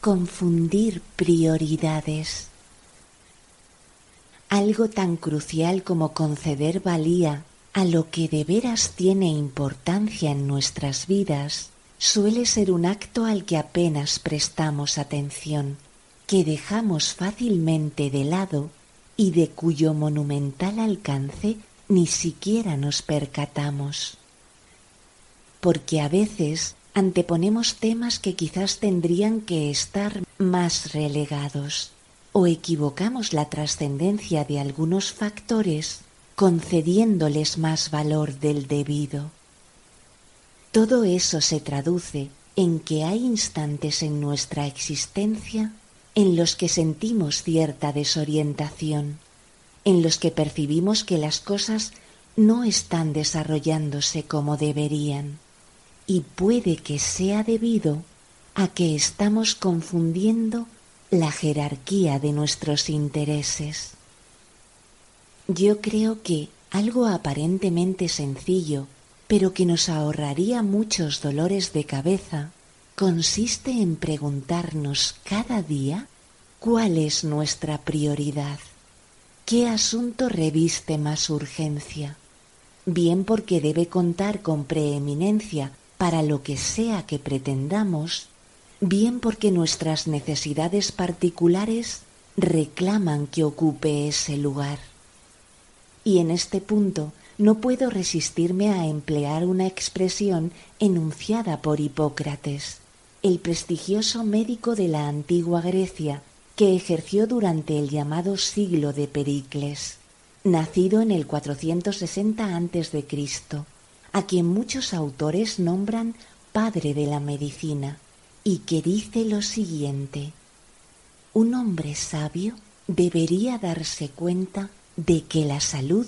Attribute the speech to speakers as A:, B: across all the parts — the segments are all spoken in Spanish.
A: confundir prioridades. Algo tan crucial como conceder valía a lo que de veras tiene importancia en nuestras vidas suele ser un acto al que apenas prestamos atención, que dejamos fácilmente de lado y de cuyo monumental alcance ni siquiera nos percatamos. Porque a veces anteponemos temas que quizás tendrían que estar más relegados o equivocamos la trascendencia de algunos factores concediéndoles más valor del debido. Todo eso se traduce en que hay instantes en nuestra existencia en los que sentimos cierta desorientación, en los que percibimos que las cosas no están desarrollándose como deberían, y puede que sea debido a que estamos confundiendo la jerarquía de nuestros intereses. Yo creo que algo aparentemente sencillo, pero que nos ahorraría muchos dolores de cabeza, consiste en preguntarnos cada día cuál es nuestra prioridad, qué asunto reviste más urgencia, bien porque debe contar con preeminencia para lo que sea que pretendamos, bien porque nuestras necesidades particulares reclaman que ocupe ese lugar. Y en este punto no puedo resistirme a emplear una expresión enunciada por Hipócrates, el prestigioso médico de la antigua Grecia que ejerció durante el llamado siglo de Pericles, nacido en el 460 a.C., a quien muchos autores nombran padre de la medicina y que dice lo siguiente, un hombre sabio debería darse cuenta de que la salud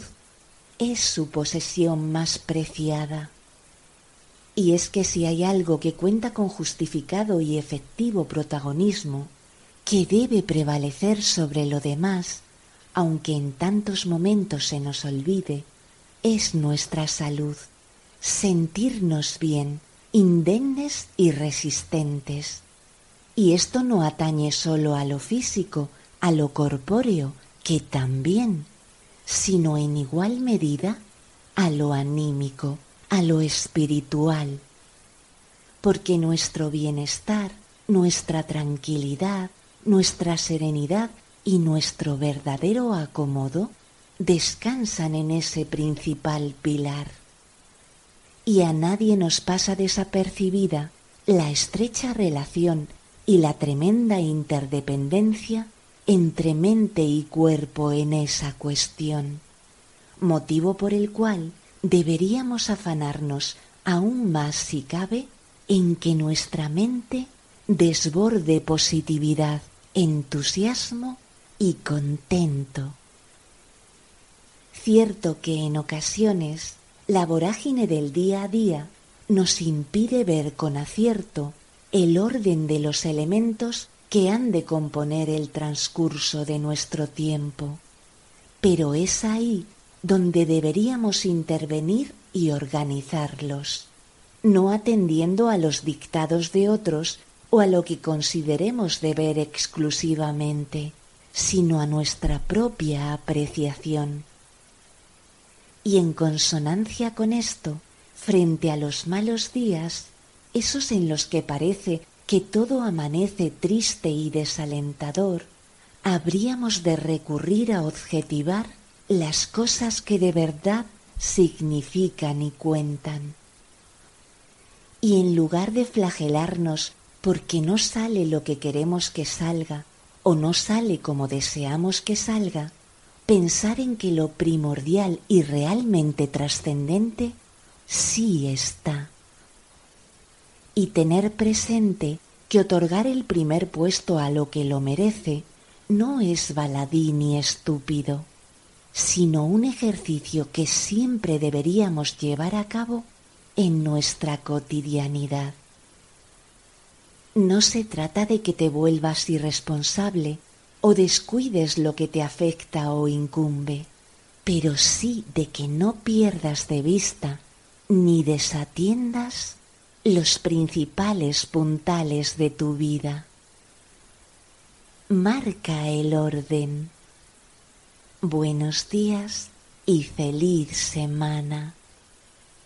A: es su posesión más preciada. Y es que si hay algo que cuenta con justificado y efectivo protagonismo, que debe prevalecer sobre lo demás, aunque en tantos momentos se nos olvide, es nuestra salud, sentirnos bien, indemnes y resistentes. Y esto no atañe sólo a lo físico, a lo corpóreo, que también, sino en igual medida a lo anímico, a lo espiritual. Porque nuestro bienestar, nuestra tranquilidad, nuestra serenidad y nuestro verdadero acomodo descansan en ese principal pilar y a nadie nos pasa desapercibida la estrecha relación y la tremenda interdependencia entre mente y cuerpo en esa cuestión, motivo por el cual deberíamos afanarnos aún más si cabe en que nuestra mente desborde positividad, entusiasmo y contento. Cierto que en ocasiones la vorágine del día a día nos impide ver con acierto el orden de los elementos que han de componer el transcurso de nuestro tiempo. Pero es ahí donde deberíamos intervenir y organizarlos, no atendiendo a los dictados de otros o a lo que consideremos deber exclusivamente, sino a nuestra propia apreciación y en consonancia con esto, frente a los malos días, esos en los que parece que todo amanece triste y desalentador, habríamos de recurrir a objetivar las cosas que de verdad significan y cuentan. Y en lugar de flagelarnos porque no sale lo que queremos que salga o no sale como deseamos que salga, pensar en que lo primordial y realmente trascendente sí está. Y tener presente que otorgar el primer puesto a lo que lo merece no es baladí ni estúpido, sino un ejercicio que siempre deberíamos llevar a cabo en nuestra cotidianidad. No se trata de que te vuelvas irresponsable o descuides lo que te afecta o incumbe, pero sí de que no pierdas de vista ni desatiendas los principales puntales de tu vida, marca el orden. Buenos días y feliz semana.